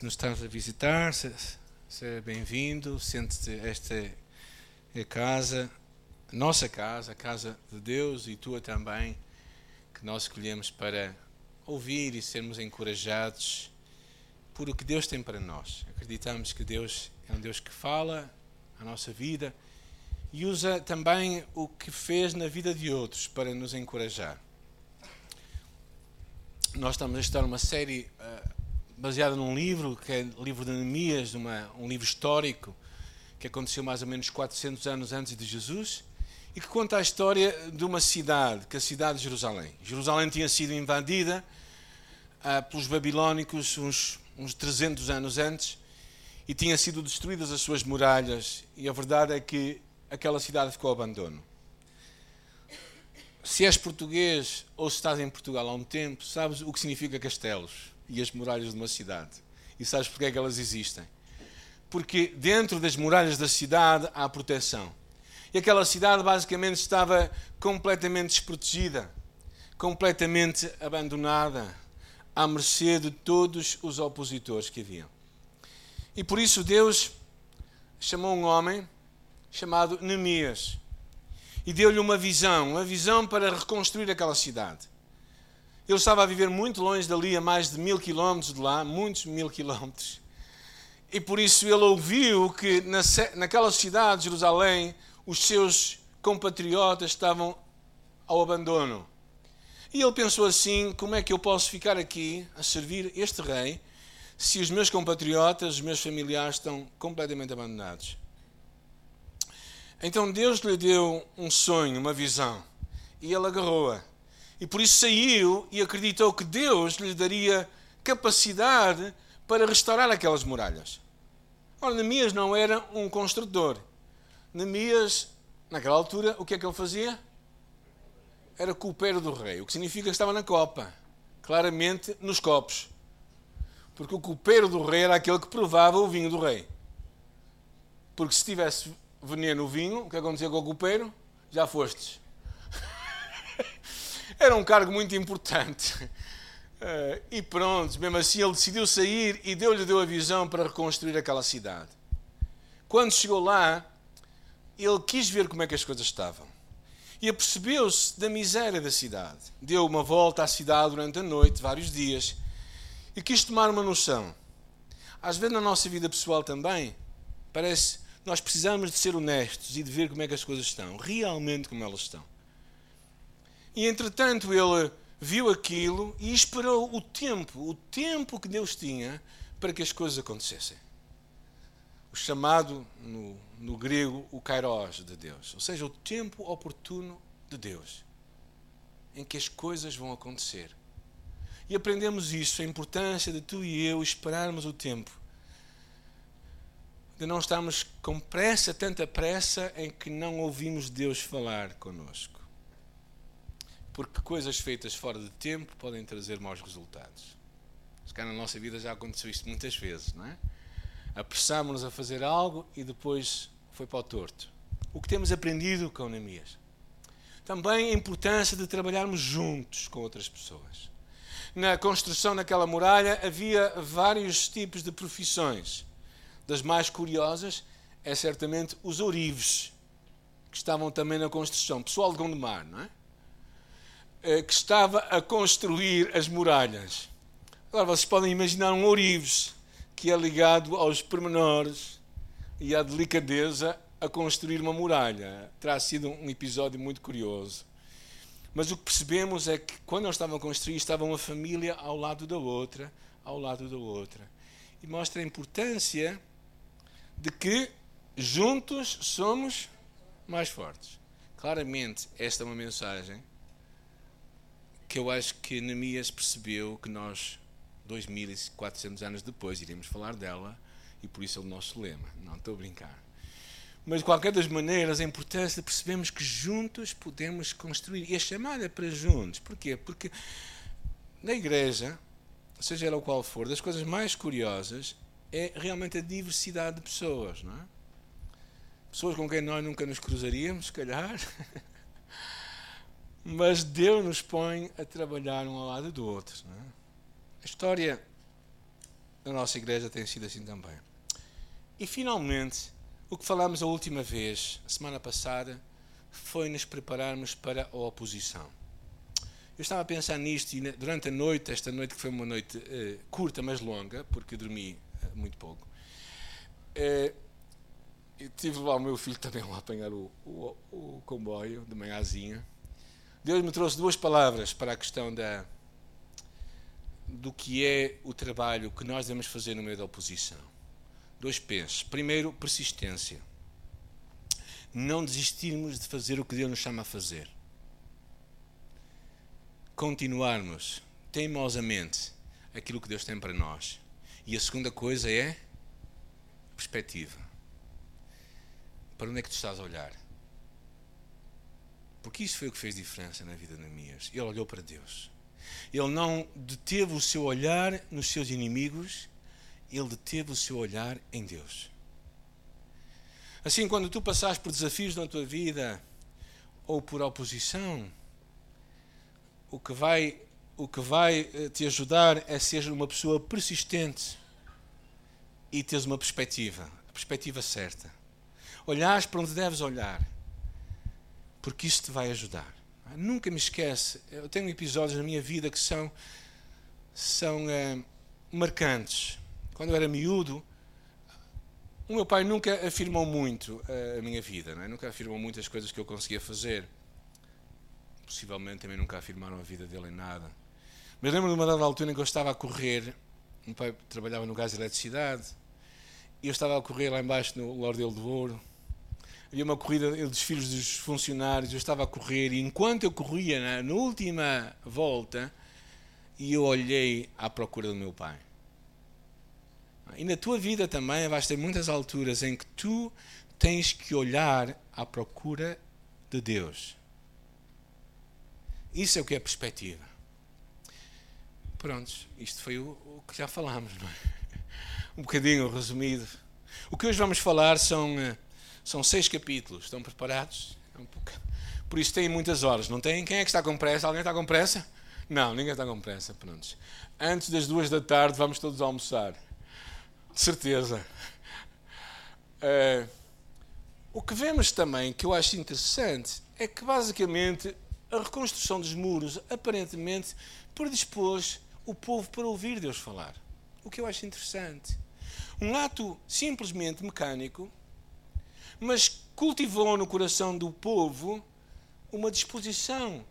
que nos estás a visitar, seja bem-vindo, sente-te, esta é casa, nossa casa, a casa de Deus e tua também, que nós escolhemos para ouvir e sermos encorajados por o que Deus tem para nós. Acreditamos que Deus é um Deus que fala a nossa vida e usa também o que fez na vida de outros para nos encorajar. Nós estamos a estudar uma série uh, baseada num livro, que é o livro de Neemias, uma, um livro histórico que aconteceu mais ou menos 400 anos antes de Jesus e que conta a história de uma cidade, que é a cidade de Jerusalém. Jerusalém tinha sido invadida uh, pelos babilónicos uns, uns 300 anos antes e tinha sido destruídas as suas muralhas e a verdade é que aquela cidade ficou abandono se és português ou se estás em Portugal há um tempo, sabes o que significa castelos e as muralhas de uma cidade. E sabes porque é que elas existem. Porque dentro das muralhas da cidade há proteção. E aquela cidade basicamente estava completamente desprotegida, completamente abandonada, à mercê de todos os opositores que haviam. E por isso Deus chamou um homem chamado Neemias e deu-lhe uma visão, uma visão para reconstruir aquela cidade. Ele estava a viver muito longe dali, a mais de mil quilómetros de lá, muitos mil quilómetros. E por isso ele ouviu que na, naquela cidade, Jerusalém, os seus compatriotas estavam ao abandono. E ele pensou assim: como é que eu posso ficar aqui a servir este rei se os meus compatriotas, os meus familiares estão completamente abandonados? Então Deus lhe deu um sonho, uma visão, e ele agarrou-a. E por isso saiu e acreditou que Deus lhe daria capacidade para restaurar aquelas muralhas. Ora, Neemias não era um construtor. Neemias, naquela altura, o que é que ele fazia? Era copeiro do rei, o que significa que estava na copa, claramente nos copos. Porque o copeiro do rei era aquele que provava o vinho do rei. Porque se tivesse veneno o vinho, o que acontecia com o copeiro? Já fostes. Era um cargo muito importante. Uh, e pronto, mesmo assim ele decidiu sair e Deus lhe deu a visão para reconstruir aquela cidade. Quando chegou lá, ele quis ver como é que as coisas estavam. E apercebeu-se da miséria da cidade. Deu uma volta à cidade durante a noite, vários dias, e quis tomar uma noção. Às vezes na nossa vida pessoal também, parece nós precisamos de ser honestos e de ver como é que as coisas estão, realmente como elas estão. E entretanto ele viu aquilo e esperou o tempo, o tempo que Deus tinha para que as coisas acontecessem. O chamado no, no grego o kairos de Deus, ou seja, o tempo oportuno de Deus, em que as coisas vão acontecer. E aprendemos isso, a importância de tu e eu esperarmos o tempo de não estarmos com pressa, tanta pressa, em que não ouvimos Deus falar conosco. Porque coisas feitas fora de tempo podem trazer maus resultados. Se calhar na nossa vida já aconteceu isto muitas vezes, não é? Apressámos-nos a fazer algo e depois foi para o torto. O que temos aprendido com Neemias. Também a importância de trabalharmos juntos com outras pessoas. Na construção daquela muralha havia vários tipos de profissões das mais curiosas é certamente os ourives, que estavam também na construção. Pessoal de Gondomar, não é? Eh, que estava a construir as muralhas. Agora vocês podem imaginar um ourives que é ligado aos pormenores e à delicadeza a construir uma muralha. Terá sido um episódio muito curioso. Mas o que percebemos é que quando eles estavam a construir, estava uma família ao lado da outra, ao lado da outra. E mostra a importância de que juntos somos mais fortes. Claramente, esta é uma mensagem que eu acho que Neemias percebeu que nós, 2400 anos depois, iremos falar dela e por isso é o nosso lema. Não estou a brincar. Mas, de qualquer das maneiras, a importância de percebermos que juntos podemos construir. E a chamada é para juntos. Porquê? Porque na igreja, seja ela qual for, das coisas mais curiosas é realmente a diversidade de pessoas, não é? Pessoas com quem nós nunca nos cruzaríamos, se calhar. Mas Deus nos põe a trabalhar um ao lado do outro. É? A história na nossa igreja tem sido assim também. E finalmente, o que falámos a última vez, a semana passada, foi nos prepararmos para a oposição. Eu estava a pensar nisto e durante a noite, esta noite que foi uma noite uh, curta, mas longa, porque dormi uh, muito pouco, uh, tive lá o meu filho também lá a apanhar o, o, o comboio de manhãzinha. Deus me trouxe duas palavras para a questão da, do que é o trabalho que nós devemos fazer no meio da oposição. Dois P's. Primeiro, persistência. Não desistirmos de fazer o que Deus nos chama a fazer. Continuarmos teimosamente aquilo que Deus tem para nós. E a segunda coisa é perspectiva. Para onde é que tu estás a olhar? Porque isso foi o que fez diferença na vida de Neemias. Ele olhou para Deus. Ele não deteve o seu olhar nos seus inimigos, ele deteve o seu olhar em Deus. Assim, quando tu passares por desafios na tua vida ou por oposição, o que vai, o que vai eh, te ajudar é ser uma pessoa persistente e teres uma perspectiva, a perspectiva certa. Olhares para onde deves olhar, porque isso te vai ajudar. Nunca me esquece. Eu tenho episódios na minha vida que são, são é, marcantes. Quando eu era miúdo, o meu pai nunca afirmou muito eh, a minha vida, é? nunca afirmou muitas coisas que eu conseguia fazer. Possivelmente também nunca afirmaram a vida dele em nada. Mas lembro de uma dada altura em que eu estava a correr. O meu pai trabalhava no gás de eletricidade. E eu estava a correr lá embaixo no Lordelo do Ouro havia uma corrida dos filhos dos funcionários, eu estava a correr, e enquanto eu corria na, na última volta, e eu olhei à procura do meu pai. E na tua vida também vais ter muitas alturas em que tu tens que olhar à procura de Deus. Isso é o que é perspectiva. Prontos, isto foi o, o que já falámos, não é? Um bocadinho resumido. O que hoje vamos falar são eh, são seis capítulos. Estão preparados? É um. Por isso têm muitas horas, não têm? Quem é que está com pressa? Alguém está com pressa? Não, ninguém está com pressa. Pronto. Antes das duas da tarde vamos todos almoçar. De certeza. Uh, o que vemos também, que eu acho interessante, é que basicamente a reconstrução dos muros aparentemente predispôs o povo para ouvir Deus falar. O que eu acho interessante. Um ato simplesmente mecânico mas cultivou no coração do povo uma disposição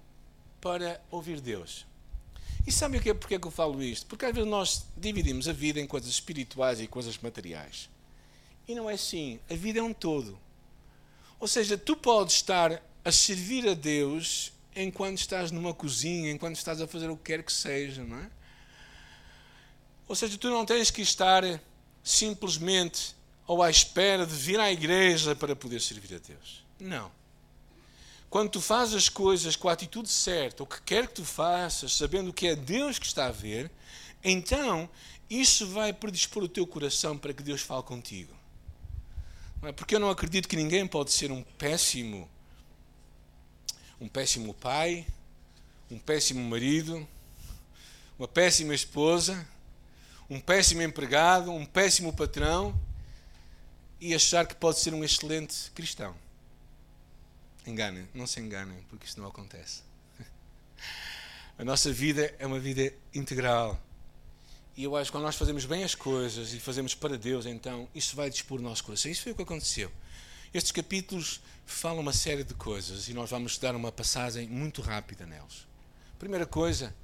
para ouvir Deus. E sabe o que é, porque é que eu falo isto? Porque às vezes nós dividimos a vida em coisas espirituais e coisas materiais. E não é assim. A vida é um todo. Ou seja, tu podes estar a servir a Deus enquanto estás numa cozinha, enquanto estás a fazer o que quer que seja, não é? Ou seja, tu não tens que estar simplesmente ou à espera de vir à igreja para poder servir a Deus. Não. Quando tu fazes as coisas com a atitude certa, o que quer que tu faças, sabendo que é Deus que está a ver, então isso vai predispor o teu coração para que Deus fale contigo. Não é? Porque eu não acredito que ninguém pode ser um péssimo, um péssimo pai, um péssimo marido, uma péssima esposa, um péssimo empregado, um péssimo patrão e achar que pode ser um excelente cristão. Enganem, não se enganem, porque isso não acontece. A nossa vida é uma vida integral. E eu acho que quando nós fazemos bem as coisas e fazemos para Deus, então isso vai dispor o nosso coração. Isso foi o que aconteceu. Estes capítulos falam uma série de coisas e nós vamos dar uma passagem muito rápida neles. Primeira coisa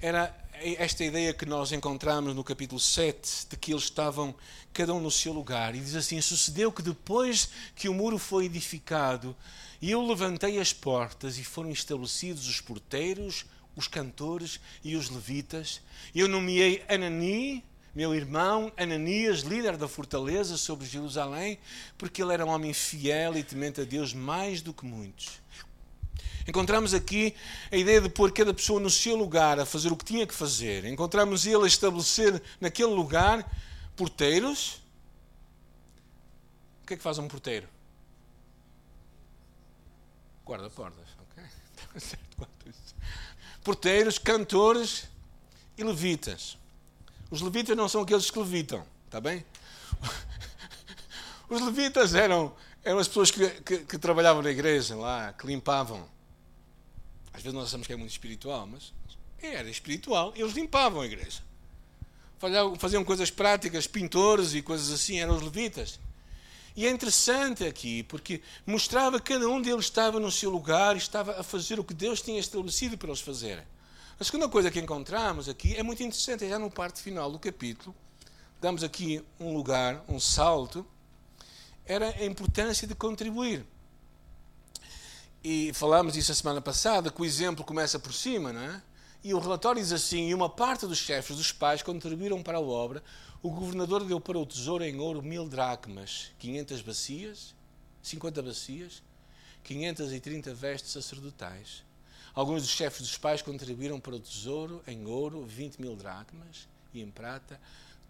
era esta ideia que nós encontramos no capítulo 7, de que eles estavam cada um no seu lugar. E diz assim: Sucedeu que depois que o muro foi edificado, eu levantei as portas e foram estabelecidos os porteiros, os cantores e os levitas. Eu nomeei Anani, meu irmão Ananias, líder da fortaleza sobre Jerusalém, porque ele era um homem fiel e temente a Deus mais do que muitos. Encontramos aqui a ideia de pôr cada pessoa no seu lugar, a fazer o que tinha que fazer. Encontramos ele a estabelecer naquele lugar porteiros. O que é que faz um porteiro? Guarda-portas. Okay? Porteiros, cantores e levitas. Os levitas não são aqueles que levitam, está bem? Os levitas eram, eram as pessoas que, que, que trabalhavam na igreja lá, que limpavam. Às vezes nós achamos que é muito espiritual, mas era espiritual. Eles limpavam a igreja. Faziam coisas práticas, pintores e coisas assim, eram os levitas. E é interessante aqui, porque mostrava que cada um deles estava no seu lugar e estava a fazer o que Deus tinha estabelecido para eles fazerem. A segunda coisa que encontramos aqui é muito interessante, é já no parte final do capítulo. Damos aqui um lugar, um salto, era a importância de contribuir. E falámos disso a semana passada, que o exemplo começa por cima, não é? E o relatório diz assim: e uma parte dos chefes dos pais contribuíram para a obra. O governador deu para o tesouro em ouro mil dracmas, 500 bacias, 50 bacias, 530 vestes sacerdotais. Alguns dos chefes dos pais contribuíram para o tesouro em ouro 20 mil dracmas e em prata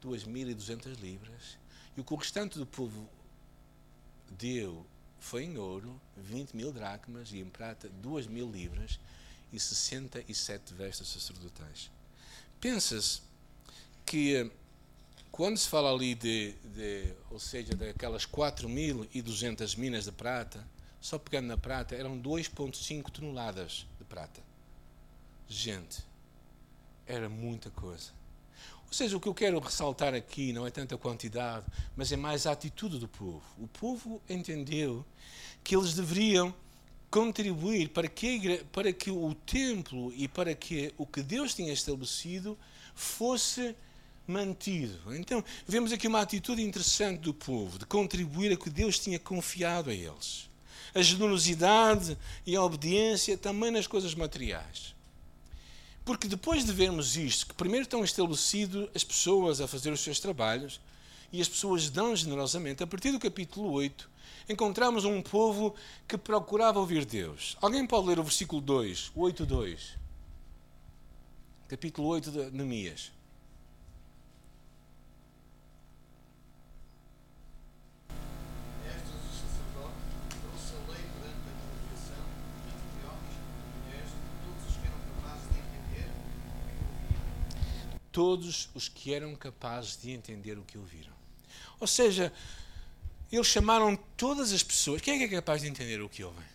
2.200 libras. E o que o restante do povo deu foi em ouro 20 mil dracmas e em prata 2 mil libras e 67 vestes sacerdotais. Pensa-se que quando se fala ali de, de ou seja, daquelas 4.200 minas de prata, só pegando na prata, eram 2,5 toneladas de prata. Gente, era muita coisa. Ou seja, o que eu quero ressaltar aqui não é tanta quantidade, mas é mais a atitude do povo. O povo entendeu que eles deveriam contribuir para que, para que o templo e para que o que Deus tinha estabelecido fosse mantido. Então, vemos aqui uma atitude interessante do povo, de contribuir a que Deus tinha confiado a eles. A generosidade e a obediência também nas coisas materiais. Porque depois de vermos isto, que primeiro estão estabelecidas as pessoas a fazer os seus trabalhos, e as pessoas dão generosamente, a partir do capítulo 8, encontramos um povo que procurava ouvir Deus. Alguém pode ler o versículo 2, o 8, 2? Capítulo 8 de Neemias. Todos os que eram capazes de entender o que ouviram. Ou seja, eles chamaram todas as pessoas. Quem é que é capaz de entender o que ouvem?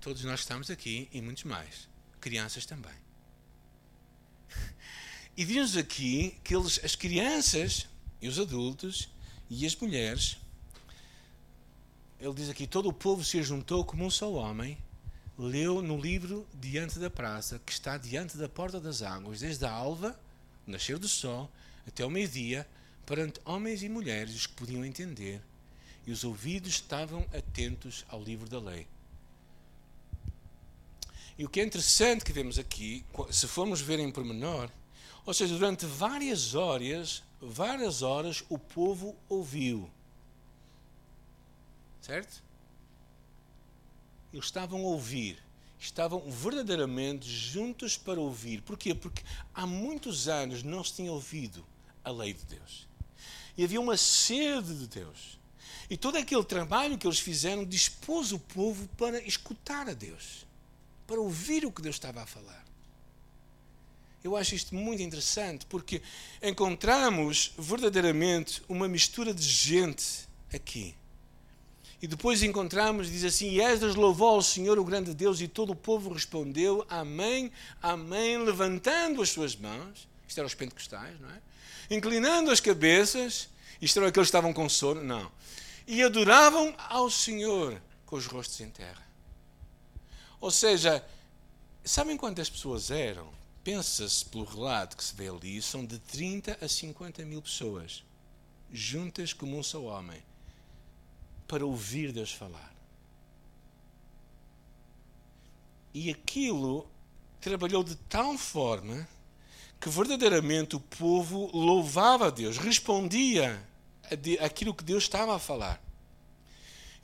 Todos nós estamos aqui e muitos mais. Crianças também. E diz-nos aqui que eles, as crianças e os adultos e as mulheres, ele diz aqui: todo o povo se juntou como um só homem leu no livro Diante da Praça, que está diante da porta das águas, desde a alva, nascer do sol, até o meio-dia, perante homens e mulheres os que podiam entender, e os ouvidos estavam atentos ao livro da lei. E o que é interessante que vemos aqui, se formos ver em pormenor, ou seja, durante várias horas, várias horas o povo ouviu. Certo? Eles estavam a ouvir, estavam verdadeiramente juntos para ouvir. Porquê? Porque há muitos anos não se tinha ouvido a lei de Deus. E havia uma sede de Deus. E todo aquele trabalho que eles fizeram dispôs o povo para escutar a Deus, para ouvir o que Deus estava a falar. Eu acho isto muito interessante porque encontramos verdadeiramente uma mistura de gente aqui e depois encontramos, diz assim: E Esdras louvou ao Senhor, o grande Deus, e todo o povo respondeu: Amém, Amém, levantando as suas mãos. Isto eram os pentecostais, não é? Inclinando as cabeças. Isto eram aqueles que estavam com sono? Não. E adoravam ao Senhor com os rostos em terra. Ou seja, sabem quantas pessoas eram? Pensa-se pelo relato que se vê ali, são de 30 a 50 mil pessoas, juntas como um só homem para ouvir Deus falar. E aquilo trabalhou de tal forma que verdadeiramente o povo louvava a Deus, respondia aquilo que Deus estava a falar.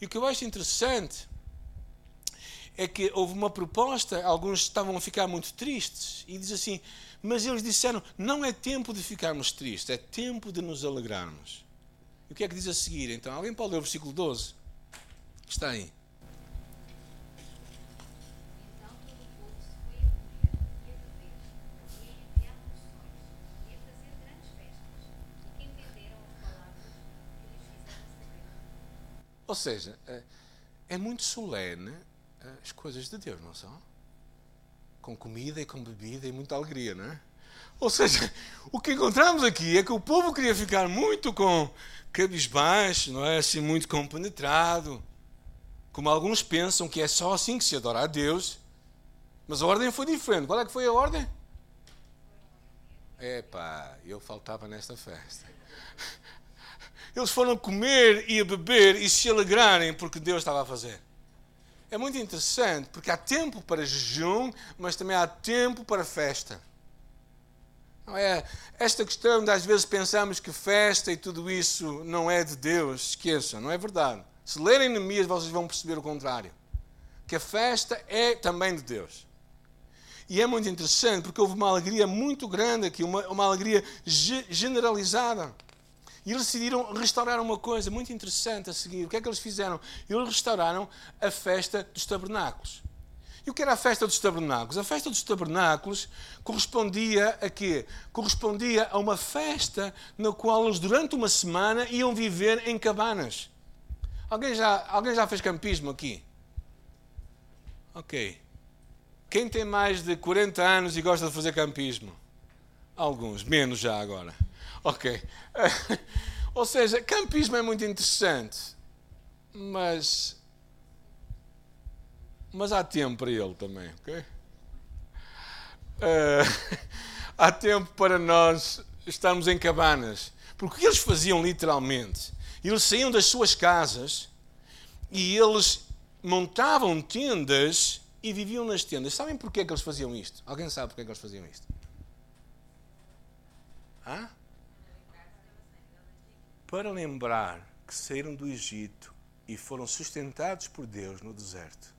E o que eu acho interessante é que houve uma proposta, alguns estavam a ficar muito tristes, e diz assim: Mas eles disseram: Não é tempo de ficarmos tristes, é tempo de nos alegrarmos. E o que é que diz a seguir? Então, alguém pode ler o versículo 12? Está aí. Ou seja, eh, é muito solene eh, as coisas de Deus, não são? Com comida e com bebida e muita alegria, não é? Ou seja, o que encontramos aqui é que o povo queria ficar muito com cabisbaixo, não é? Assim, muito compenetrado. Como alguns pensam que é só assim que se adora a Deus. Mas a ordem foi diferente. Qual é que foi a ordem? Epá, eu faltava nesta festa. Eles foram comer e beber e se alegrarem porque Deus estava a fazer. É muito interessante porque há tempo para jejum, mas também há tempo para festa. Não é esta questão de às vezes pensamos que festa e tudo isso não é de Deus, esqueçam, não é verdade. Se lerem Neemias, vocês vão perceber o contrário. Que a festa é também de Deus. E é muito interessante porque houve uma alegria muito grande aqui, uma, uma alegria generalizada. E eles decidiram restaurar uma coisa muito interessante a seguir. O que é que eles fizeram? Eles restauraram a festa dos tabernáculos. E o que era a festa dos tabernáculos? A festa dos tabernáculos correspondia a quê? Correspondia a uma festa na qual eles durante uma semana iam viver em cabanas. Alguém já, alguém já fez campismo aqui? Ok. Quem tem mais de 40 anos e gosta de fazer campismo? Alguns, menos já agora. Ok. Ou seja, campismo é muito interessante, mas mas há tempo para ele também, ok? Uh, há tempo para nós estarmos em cabanas. Porque o que eles faziam literalmente? Eles saíam das suas casas e eles montavam tendas e viviam nas tendas. Sabem porquê que eles faziam isto? Alguém sabe porquê que eles faziam isto? Hã? Para lembrar que saíram do Egito e foram sustentados por Deus no deserto.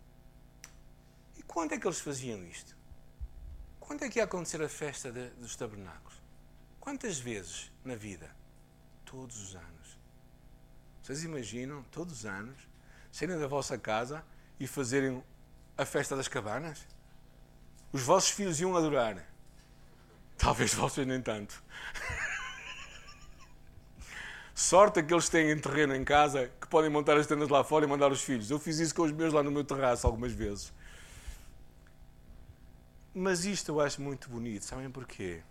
Quando é que eles faziam isto? Quando é que ia acontecer a festa de, dos tabernáculos? Quantas vezes na vida? Todos os anos. Vocês imaginam, todos os anos, saírem da vossa casa e fazerem a festa das cabanas? Os vossos filhos iam adorar. Talvez vocês nem tanto. Sorte aqueles que têm terreno em casa que podem montar as tendas lá fora e mandar os filhos. Eu fiz isso com os meus lá no meu terraço algumas vezes. Mas isto eu acho muito bonito. Sabem porquê?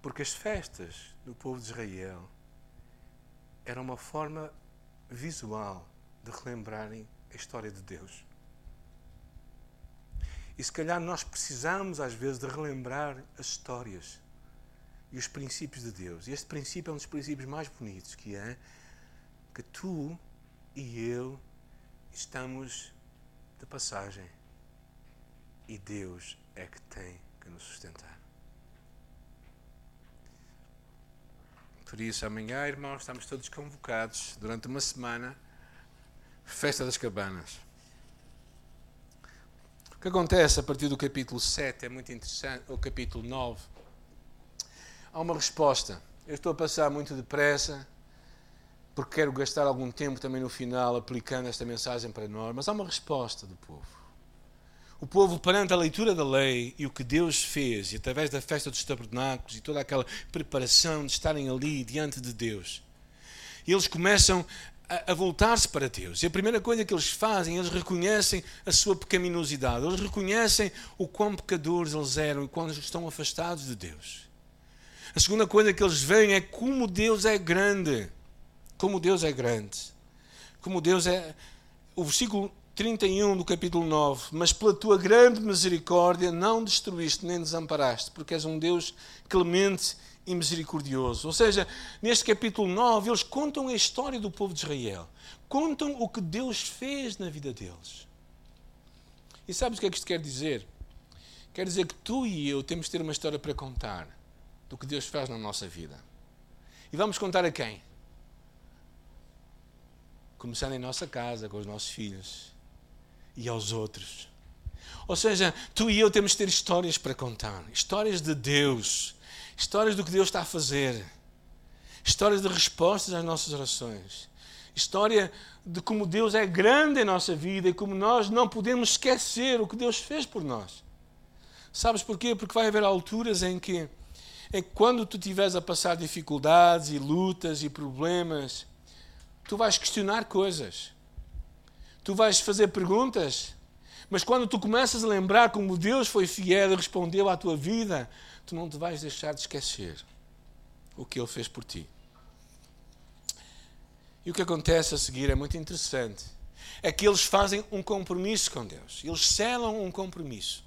Porque as festas do povo de Israel eram uma forma visual de relembrarem a história de Deus. E se calhar nós precisamos, às vezes, de relembrar as histórias e os princípios de Deus. E este princípio é um dos princípios mais bonitos, que é que tu e eu estamos de passagem e Deus é que tem que nos sustentar. Por isso, amanhã, irmãos, estamos todos convocados durante uma semana, festa das cabanas. O que acontece a partir do capítulo 7 é muito interessante, o capítulo 9. Há uma resposta. Eu estou a passar muito depressa, porque quero gastar algum tempo também no final aplicando esta mensagem para nós, mas há uma resposta do povo. O povo, perante a leitura da lei e o que Deus fez, e através da festa dos tabernáculos e toda aquela preparação de estarem ali diante de Deus, eles começam a, a voltar-se para Deus. E a primeira coisa que eles fazem, eles reconhecem a sua pecaminosidade, eles reconhecem o quão pecadores eles eram e quando estão afastados de Deus. A segunda coisa que eles veem é como Deus é grande. Como Deus é grande. Como Deus é. O versículo 31 do capítulo 9. Mas pela tua grande misericórdia não destruíste nem desamparaste, porque és um Deus clemente e misericordioso. Ou seja, neste capítulo 9, eles contam a história do povo de Israel. Contam o que Deus fez na vida deles. E sabes o que é que isto quer dizer? Quer dizer que tu e eu temos de ter uma história para contar do que Deus faz na nossa vida. E vamos contar a quem? Começando em nossa casa, com os nossos filhos e aos outros. Ou seja, tu e eu temos de ter histórias para contar histórias de Deus, histórias do que Deus está a fazer, histórias de respostas às nossas orações, história de como Deus é grande em nossa vida e como nós não podemos esquecer o que Deus fez por nós. Sabes porquê? Porque vai haver alturas em que, em que quando tu estiveres a passar dificuldades e lutas e problemas, tu vais questionar coisas, tu vais fazer perguntas, mas quando tu começas a lembrar como Deus foi fiel e respondeu à tua vida, tu não te vais deixar de esquecer o que Ele fez por ti. E o que acontece a seguir é muito interessante. É que eles fazem um compromisso com Deus. Eles selam um compromisso.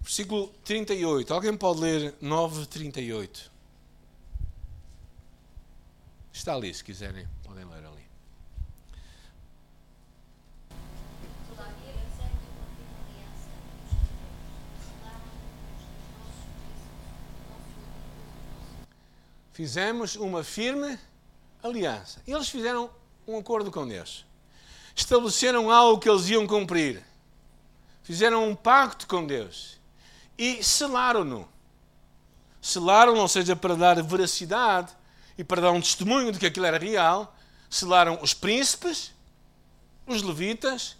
Versículo 38. Alguém pode ler 9, 38? Está ali, se quiserem, podem ler ali. Fizemos uma firme aliança. Eles fizeram um acordo com Deus. Estabeleceram algo que eles iam cumprir. Fizeram um pacto com Deus. E selaram-no. Selaram, ou seja, para dar veracidade e para dar um testemunho de que aquilo era real, selaram os príncipes, os levitas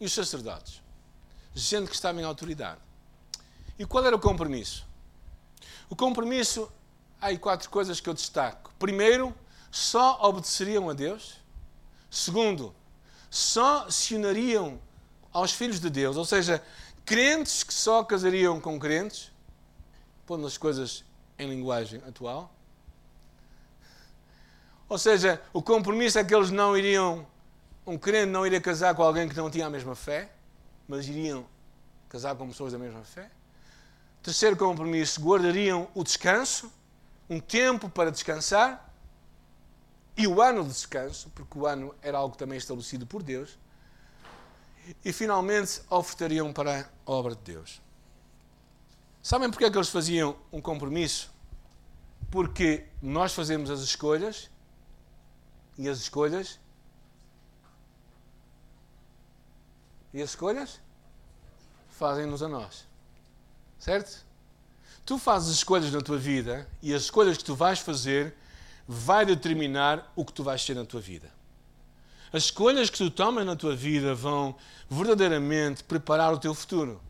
e os sacerdotes, gente que estava em autoridade. E qual era o compromisso? O compromisso, há aí quatro coisas que eu destaco. Primeiro, só obedeceriam a Deus. Segundo, só se uniriam aos filhos de Deus, ou seja, crentes que só casariam com crentes, pondo as coisas em linguagem atual. Ou seja, o compromisso é que eles não iriam, um crente não iria casar com alguém que não tinha a mesma fé, mas iriam casar com pessoas da mesma fé. Terceiro compromisso, guardariam o descanso, um tempo para descansar, e o ano de descanso, porque o ano era algo também estabelecido por Deus. E finalmente ofertariam para a obra de Deus. Sabem porque é que eles faziam um compromisso? Porque nós fazemos as escolhas e as escolhas? E as escolhas? Fazem-nos a nós. Certo? Tu fazes escolhas na tua vida e as escolhas que tu vais fazer vai determinar o que tu vais ser na tua vida. As escolhas que tu tomas na tua vida vão verdadeiramente preparar o teu futuro.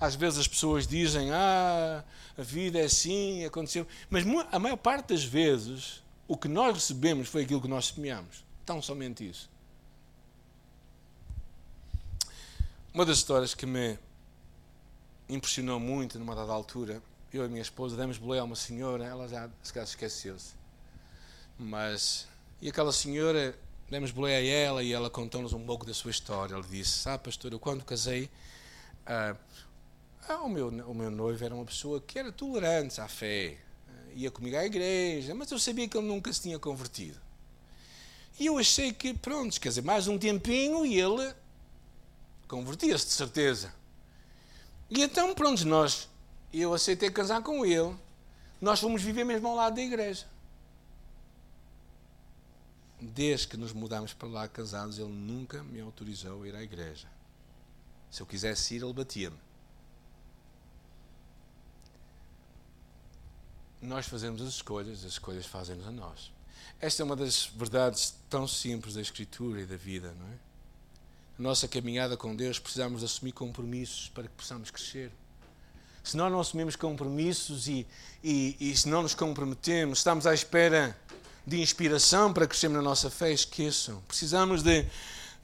Às vezes as pessoas dizem, ah, a vida é assim, aconteceu. Mas a maior parte das vezes o que nós recebemos foi aquilo que nós semeamos. Tão somente isso. Uma das histórias que me impressionou muito numa dada altura, eu e a minha esposa demos boleia a uma senhora, ela já se calhar esqueceu-se. Mas, e aquela senhora, demos boleia a ela e ela contou-nos um pouco da sua história. Ela disse: Sabe, pastor, eu quando casei, ah, ah, o, meu, o meu noivo era uma pessoa que era tolerante à fé, ia comigo à igreja, mas eu sabia que ele nunca se tinha convertido. E eu achei que, pronto, quer dizer, mais um tempinho e ele convertia-se, de certeza. E então, pronto, nós, eu aceitei casar com ele, nós fomos viver mesmo ao lado da igreja. Desde que nos mudámos para lá casados, ele nunca me autorizou a ir à igreja. Se eu quisesse ir, ele batia-me. nós fazemos as escolhas, as escolhas fazem-nos a nós. Esta é uma das verdades tão simples da Escritura e da vida, não é? Na nossa caminhada com Deus, precisamos assumir compromissos para que possamos crescer. Se nós não assumimos compromissos e, e, e se não nos comprometemos, estamos à espera de inspiração para crescermos na nossa fé, esqueçam. Precisamos de,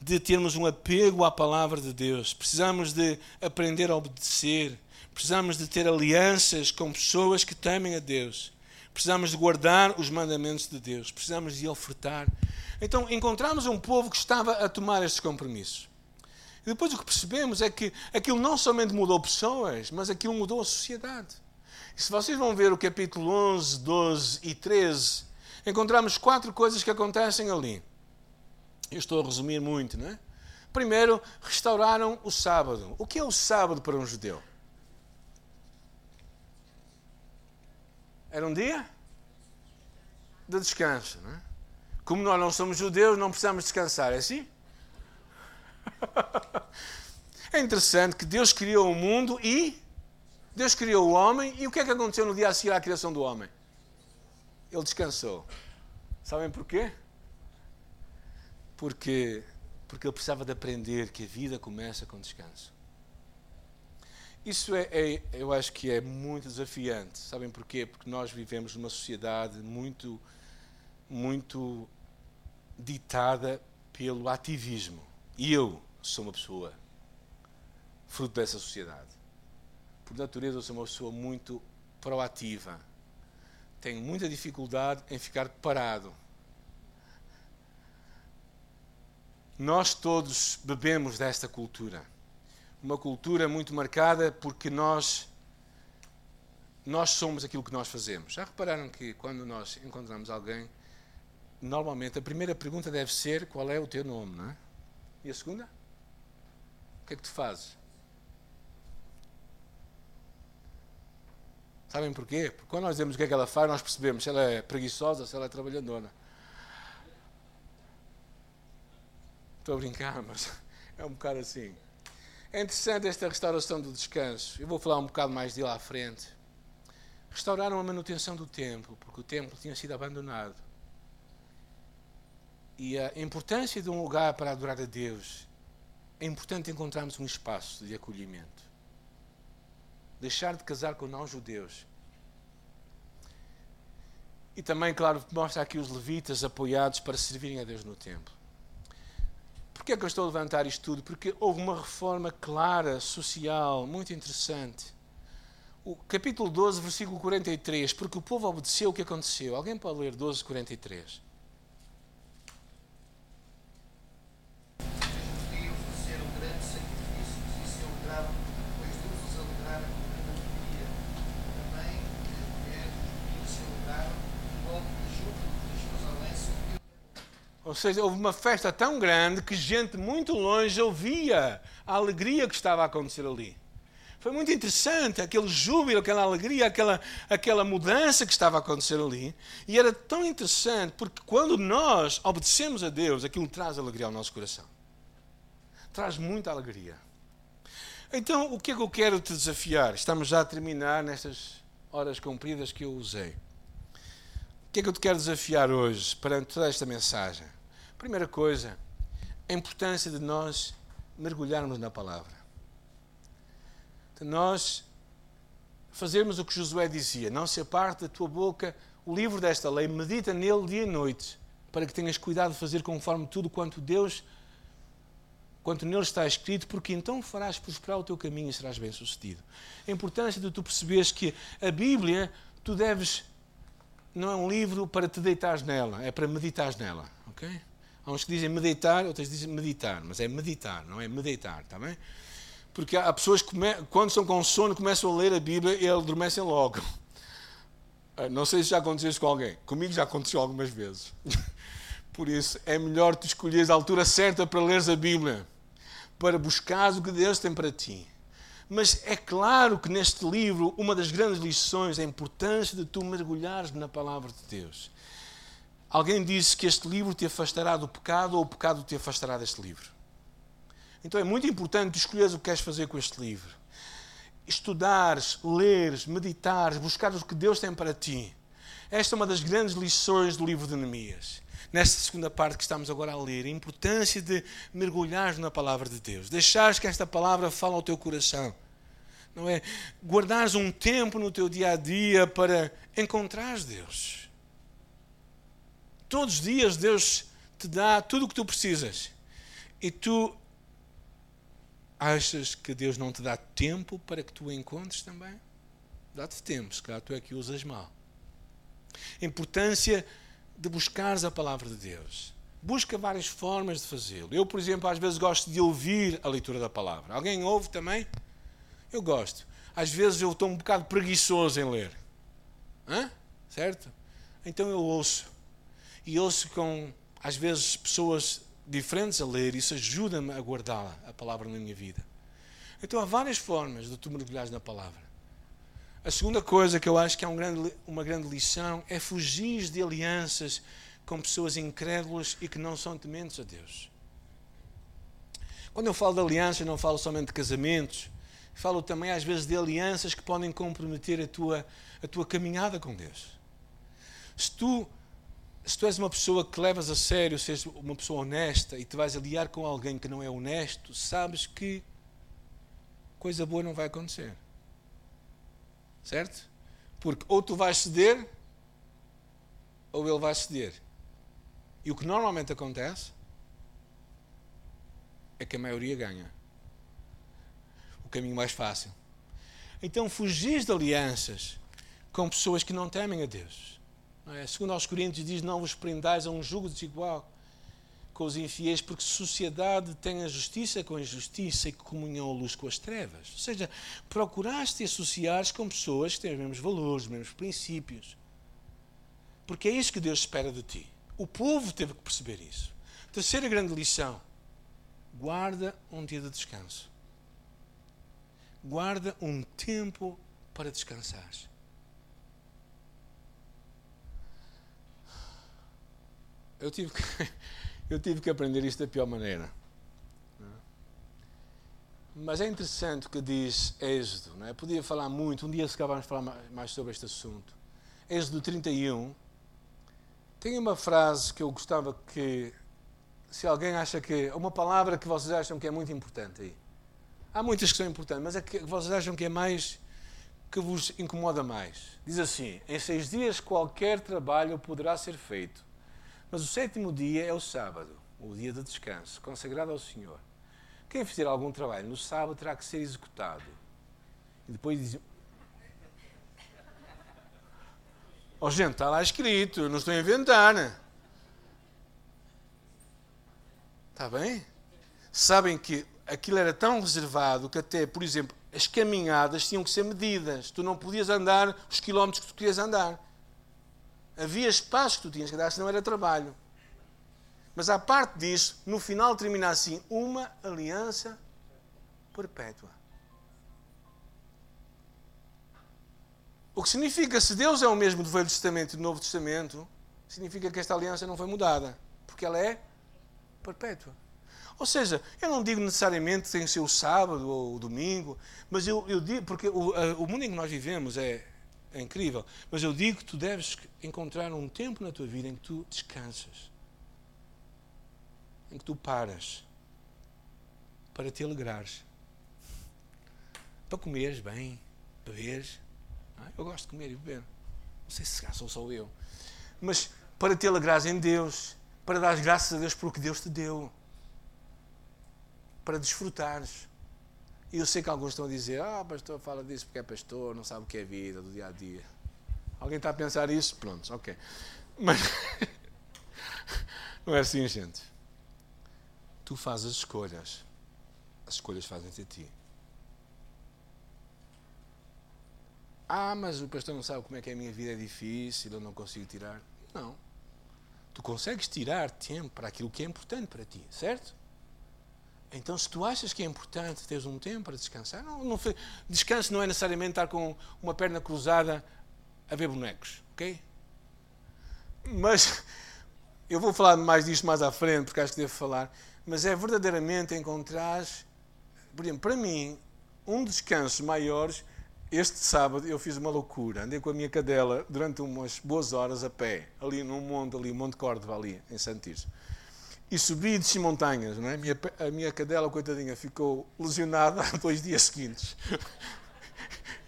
de termos um apego à palavra de Deus. Precisamos de aprender a obedecer. Precisamos de ter alianças com pessoas que temem a Deus. Precisamos de guardar os mandamentos de Deus. Precisamos de ofertar. Então encontramos um povo que estava a tomar estes compromissos. E depois o que percebemos é que aquilo não somente mudou pessoas, mas aquilo mudou a sociedade. E se vocês vão ver o capítulo 11, 12 e 13, encontramos quatro coisas que acontecem ali. Eu estou a resumir muito, não é? Primeiro, restauraram o sábado. O que é o sábado para um judeu? Era um dia de descanso. Não é? Como nós não somos judeus, não precisamos descansar, é assim? É interessante que Deus criou o mundo e Deus criou o homem e o que é que aconteceu no dia a seguir à criação do homem? Ele descansou. Sabem porquê? Porque, porque ele precisava de aprender que a vida começa com descanso. Isso é, é, eu acho que é muito desafiante. Sabem porquê? Porque nós vivemos numa sociedade muito, muito ditada pelo ativismo. E eu sou uma pessoa fruto dessa sociedade. Por natureza, eu sou uma pessoa muito proativa. Tenho muita dificuldade em ficar parado. Nós todos bebemos desta cultura. Uma cultura muito marcada porque nós nós somos aquilo que nós fazemos. Já repararam que quando nós encontramos alguém, normalmente a primeira pergunta deve ser qual é o teu nome, não é? E a segunda? O que é que tu fazes? Sabem porquê? Porque quando nós dizemos o que é que ela faz, nós percebemos se ela é preguiçosa, se ela é trabalhadora. Estou a brincar, mas é um bocado assim. É interessante esta restauração do descanso. Eu vou falar um bocado mais dele à frente. Restauraram a manutenção do templo, porque o templo tinha sido abandonado. E a importância de um lugar para adorar a Deus é importante encontrarmos um espaço de acolhimento. Deixar de casar com não-judeus. E também, claro, mostra aqui os levitas apoiados para servirem a Deus no templo. Porquê é que eu estou a levantar isto tudo? Porque houve uma reforma clara, social, muito interessante. O capítulo 12, versículo 43. Porque o povo obedeceu, o que aconteceu? Alguém pode ler 12, 43? Ou seja, houve uma festa tão grande que gente muito longe ouvia a alegria que estava a acontecer ali. Foi muito interessante aquele júbilo, aquela alegria, aquela, aquela mudança que estava a acontecer ali. E era tão interessante porque quando nós obedecemos a Deus, aquilo traz alegria ao nosso coração. Traz muita alegria. Então, o que é que eu quero te desafiar? Estamos já a terminar nestas horas compridas que eu usei. O que é que eu te quero desafiar hoje perante toda esta mensagem? Primeira coisa, a importância de nós mergulharmos na palavra. De nós fazermos o que Josué dizia: não se aparte da tua boca o livro desta lei, medita nele dia e noite, para que tenhas cuidado de fazer conforme tudo quanto Deus, quanto nele está escrito, porque então farás prosperar o teu caminho e serás bem-sucedido. A importância de tu perceberes que a Bíblia, tu deves, não é um livro para te deitares nela, é para meditares nela, ok? Há uns que dizem meditar, outros dizem meditar, mas é meditar, não é meditar, está bem? Porque há pessoas que, quando estão com sono, começam a ler a Bíblia e adormecem logo. Ah, não sei se já aconteceu isso com alguém. Comigo já aconteceu algumas vezes. Por isso, é melhor tu escolheres a altura certa para leres a Bíblia, para buscares o que Deus tem para ti. Mas é claro que neste livro, uma das grandes lições é a importância de tu mergulhares na palavra de Deus. Alguém disse que este livro te afastará do pecado ou o pecado te afastará deste livro. Então é muito importante escolheres o que queres fazer com este livro. Estudares, leres, meditares, buscares o que Deus tem para ti. Esta é uma das grandes lições do livro de Neemias. Nesta segunda parte que estamos agora a ler, a importância de mergulhares na palavra de Deus. Deixares que esta palavra fale ao teu coração. Não é? Guardares um tempo no teu dia a dia para encontrares Deus Todos os dias Deus te dá tudo o que tu precisas. E tu achas que Deus não te dá tempo para que tu o encontres também? Dá-te tempo, se calhar tu é que usas mal. A importância de buscares a palavra de Deus. Busca várias formas de fazê-lo. Eu, por exemplo, às vezes gosto de ouvir a leitura da palavra. Alguém ouve também? Eu gosto. Às vezes eu estou um bocado preguiçoso em ler. Hã? Certo? Então eu ouço e ouço com, às vezes, pessoas diferentes a ler, isso ajuda-me a guardar a palavra na minha vida. Então há várias formas de tu mergulhares na palavra. A segunda coisa que eu acho que é um grande, uma grande lição é fugir de alianças com pessoas incrédulas e que não são tementes a Deus. Quando eu falo de alianças, não falo somente de casamentos, falo também às vezes de alianças que podem comprometer a tua, a tua caminhada com Deus. Se tu se tu és uma pessoa que levas a sério, se és uma pessoa honesta e te vais aliar com alguém que não é honesto, sabes que coisa boa não vai acontecer. Certo? Porque ou tu vais ceder, ou ele vai ceder. E o que normalmente acontece é que a maioria ganha. O caminho mais fácil. Então, fugir de alianças com pessoas que não temem a Deus. É? Segundo aos Coríntios diz, não vos prendais a um jugo desigual com os infiéis, porque sociedade tem a justiça com a injustiça e comunhão a luz com as trevas. Ou seja, procuraste te associar com pessoas que têm os mesmos valores, os mesmos princípios. Porque é isso que Deus espera de ti. O povo teve que perceber isso. Terceira grande lição: guarda um dia de descanso. Guarda um tempo para descansar. Eu tive que, eu tive que aprender isto da pior maneira. Mas é interessante o que diz Êxodo. Não é? Podia falar muito, um dia se vamos falar mais sobre este assunto. Êxodo 31. Tem uma frase que eu gostava que, se alguém acha que. Uma palavra que vocês acham que é muito importante aí. Há muitas que são importantes, mas é que vocês acham que é mais. que vos incomoda mais. Diz assim: Em seis dias qualquer trabalho poderá ser feito mas o sétimo dia é o sábado, o dia de descanso, consagrado ao Senhor. Quem fizer algum trabalho no sábado terá que ser executado. E depois diz. Oh, gente, está lá escrito, não estou a inventar. Está bem? Sabem que aquilo era tão reservado que até, por exemplo, as caminhadas tinham que ser medidas. Tu não podias andar os quilómetros que tu querias andar. Havia espaço que tu tinhas que dar, senão era trabalho. Mas à parte disso, no final termina assim: uma aliança perpétua. O que significa, se Deus é o mesmo do Velho Testamento e do Novo Testamento, significa que esta aliança não foi mudada, porque ela é perpétua. Ou seja, eu não digo necessariamente que tem que ser o sábado ou o domingo, mas eu, eu digo, porque o, o mundo em que nós vivemos é, é incrível. Mas eu digo que tu deves encontrar um tempo na tua vida em que tu descansas, em que tu paras para te alegrares, para comeres bem, beberes. Ah, eu gosto de comer e beber. Não sei se sou só eu. Mas para te alegrares em Deus, para dar graças a Deus por o que Deus te deu, para desfrutares. E eu sei que alguns estão a dizer: Ah, pastor, fala disso porque é pastor, não sabe o que é vida, do dia a dia. Alguém está a pensar isso? Pronto, ok. Mas não é assim, gente. Tu fazes as escolhas, as escolhas fazem-te a ti. Ah, mas o pastor não sabe como é que a minha vida é difícil, eu não consigo tirar. Não. Tu consegues tirar tempo para aquilo que é importante para ti, certo? Então, se tu achas que é importante teres um tempo para descansar, não, não, descanso não é necessariamente estar com uma perna cruzada a ver bonecos, ok? Mas eu vou falar mais disto mais à frente, porque acho que devo falar. Mas é verdadeiramente encontrar, por exemplo, para mim, um descanso maiores. Este sábado eu fiz uma loucura. Andei com a minha cadela durante umas boas horas a pé, ali num monte, ali, Monte Córdoba, ali, em Santis e subi e desci montanhas. Não é? a, minha, a minha cadela, coitadinha, ficou lesionada dois dias seguintes.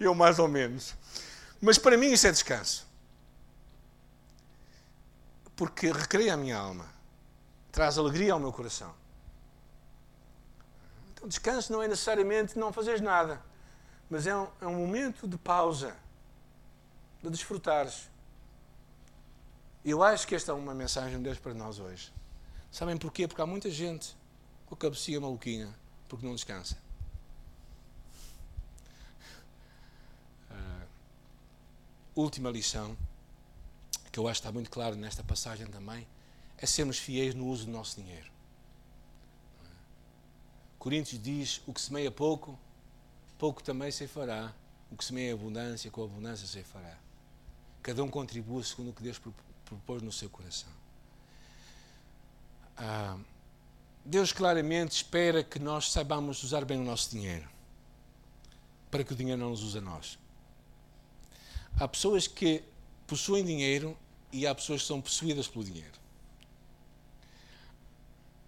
Eu, mais ou menos. Mas para mim isso é descanso. Porque recreia a minha alma. Traz alegria ao meu coração. Então, descanso não é necessariamente não fazeres nada. Mas é um, é um momento de pausa. De desfrutares. Eu acho que esta é uma mensagem de Deus para nós hoje. Sabem porquê? Porque há muita gente com a cabecinha maluquinha, porque não descansa. Uh, última lição, que eu acho que está muito claro nesta passagem também, é sermos fiéis no uso do nosso dinheiro. Coríntios diz: o que semeia pouco, pouco também se fará. O que semeia abundância, com abundância se fará. Cada um contribui segundo o que Deus propôs no seu coração. Ah, Deus claramente espera que nós saibamos usar bem o nosso dinheiro, para que o dinheiro não nos use a nós. Há pessoas que possuem dinheiro e há pessoas que são possuídas pelo dinheiro.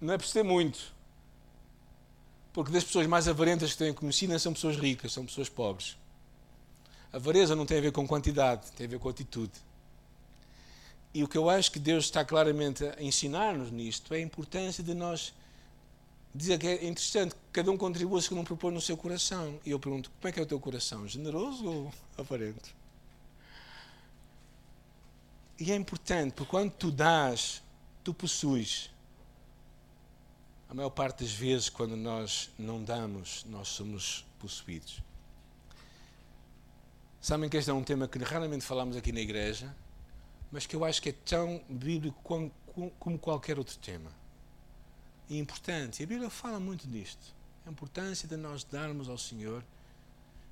Não é preciso ter muito, porque das pessoas mais avarentas que tenho conhecido não são pessoas ricas, são pessoas pobres. A avareza não tem a ver com quantidade, tem a ver com atitude. E o que eu acho que Deus está claramente a ensinar-nos nisto é a importância de nós dizer que é interessante que cada um contribua segundo propõe no seu coração. E eu pergunto, como é que é o teu coração? Generoso ou aparente? E é importante, porque quando tu dás, tu possuis. A maior parte das vezes, quando nós não damos, nós somos possuídos. Sabem que este é um tema que raramente falamos aqui na igreja, mas que eu acho que é tão bíblico como, como qualquer outro tema. E importante. E a Bíblia fala muito disto. A importância de nós darmos ao Senhor,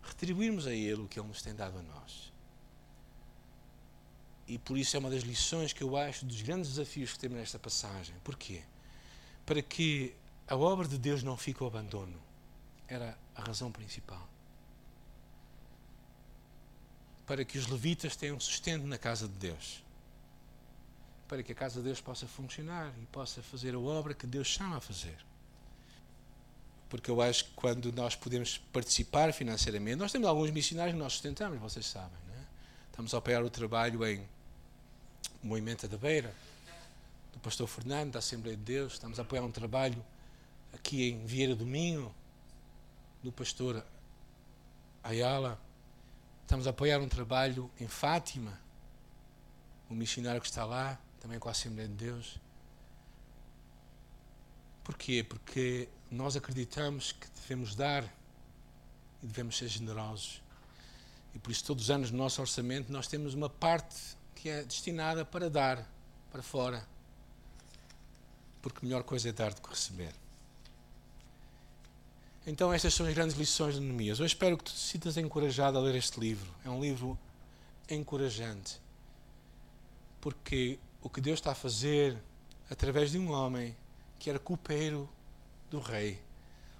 retribuirmos a Ele o que Ele nos tem dado a nós. E por isso é uma das lições que eu acho dos grandes desafios que temos nesta passagem. Porquê? Para que a obra de Deus não fique ao abandono. Era a razão principal. Para que os levitas tenham sustento na casa de Deus. Para que a casa de Deus possa funcionar e possa fazer a obra que Deus chama a fazer. Porque eu acho que quando nós podemos participar financeiramente, nós temos alguns missionários que nós sustentamos, vocês sabem, não é? Estamos a apoiar o trabalho em Moimenta da Beira, do pastor Fernando, da Assembleia de Deus. Estamos a apoiar um trabalho aqui em Vieira do Minho, do pastor Ayala. Estamos a apoiar um trabalho em Fátima, um missionário que está lá, também com a Assembleia de Deus. Porquê? Porque nós acreditamos que devemos dar e devemos ser generosos. E por isso, todos os anos no nosso orçamento, nós temos uma parte que é destinada para dar para fora. Porque melhor coisa é dar do que receber. Então, estas são as grandes lições de Neemias. Eu espero que tu te sintas encorajado a ler este livro. É um livro encorajante. Porque o que Deus está a fazer através de um homem que era copeiro do rei,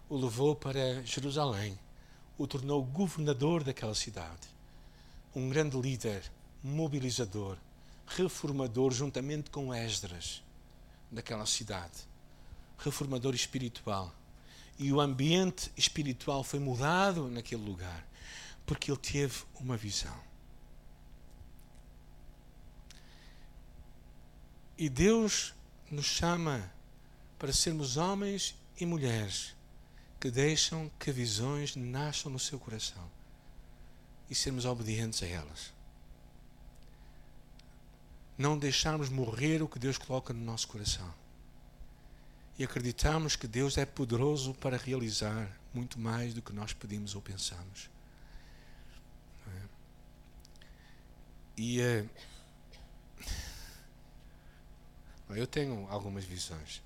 o levou para Jerusalém, o tornou governador daquela cidade. Um grande líder, mobilizador, reformador, juntamente com Esdras, daquela cidade. Reformador espiritual e o ambiente espiritual foi mudado naquele lugar, porque ele teve uma visão. E Deus nos chama para sermos homens e mulheres que deixam que visões nasçam no seu coração e sermos obedientes a elas. Não deixarmos morrer o que Deus coloca no nosso coração e acreditamos que Deus é poderoso para realizar muito mais do que nós pedimos ou pensamos. É? E uh, eu tenho algumas visões.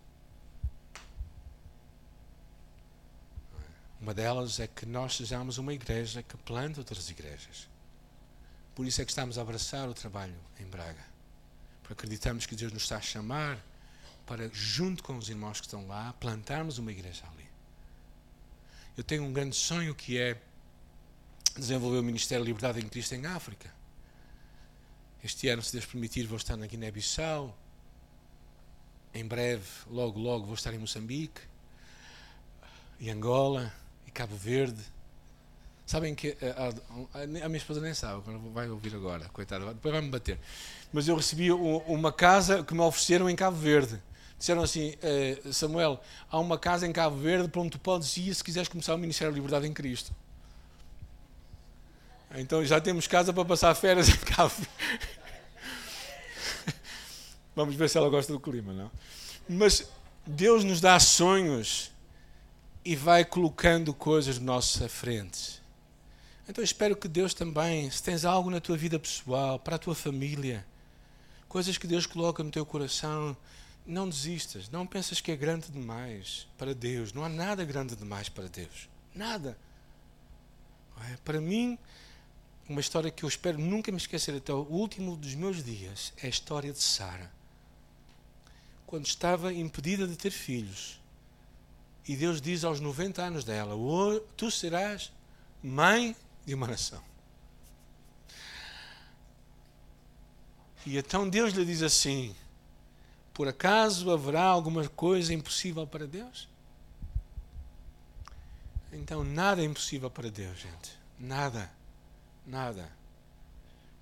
Uma delas é que nós sejamos uma igreja que planta outras igrejas. Por isso é que estamos a abraçar o trabalho em Braga. Porque acreditamos que Deus nos está a chamar para, junto com os irmãos que estão lá, plantarmos uma igreja ali. Eu tenho um grande sonho que é desenvolver o Ministério de Liberdade em Cristo em África. Este ano, se Deus permitir, vou estar na Guiné-Bissau. Em breve, logo, logo, vou estar em Moçambique, e Angola, e Cabo Verde. Sabem que a, a, a, minha esposa nem sabe, vai ouvir agora, coitada, depois vai me bater. Mas eu recebi uma casa que me ofereceram em Cabo Verde disseram assim: eh, Samuel, há uma casa em Cabo Verde para onde tu podes ir se quiseres começar o Ministério da Liberdade em Cristo. Então já temos casa para passar férias em Cabo Verde. Vamos ver se ela gosta do clima, não? Mas Deus nos dá sonhos e vai colocando coisas na nossa frente. Então espero que Deus também, se tens algo na tua vida pessoal, para a tua família, coisas que Deus coloca no teu coração, não desistas, não pensas que é grande demais para Deus. Não há nada grande demais para Deus. Nada. É? Para mim, uma história que eu espero nunca me esquecer até o último dos meus dias é a história de Sara. Quando estava impedida de ter filhos. E Deus diz aos 90 anos dela: Tu serás mãe de uma nação. E então Deus lhe diz assim: por acaso haverá alguma coisa impossível para Deus? Então nada é impossível para Deus, gente. Nada. Nada.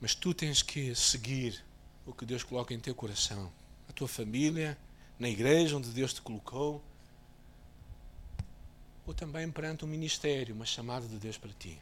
Mas tu tens que seguir o que Deus coloca em teu coração, tua família, na igreja onde Deus te colocou, ou também perante um ministério, uma chamada de Deus para ti.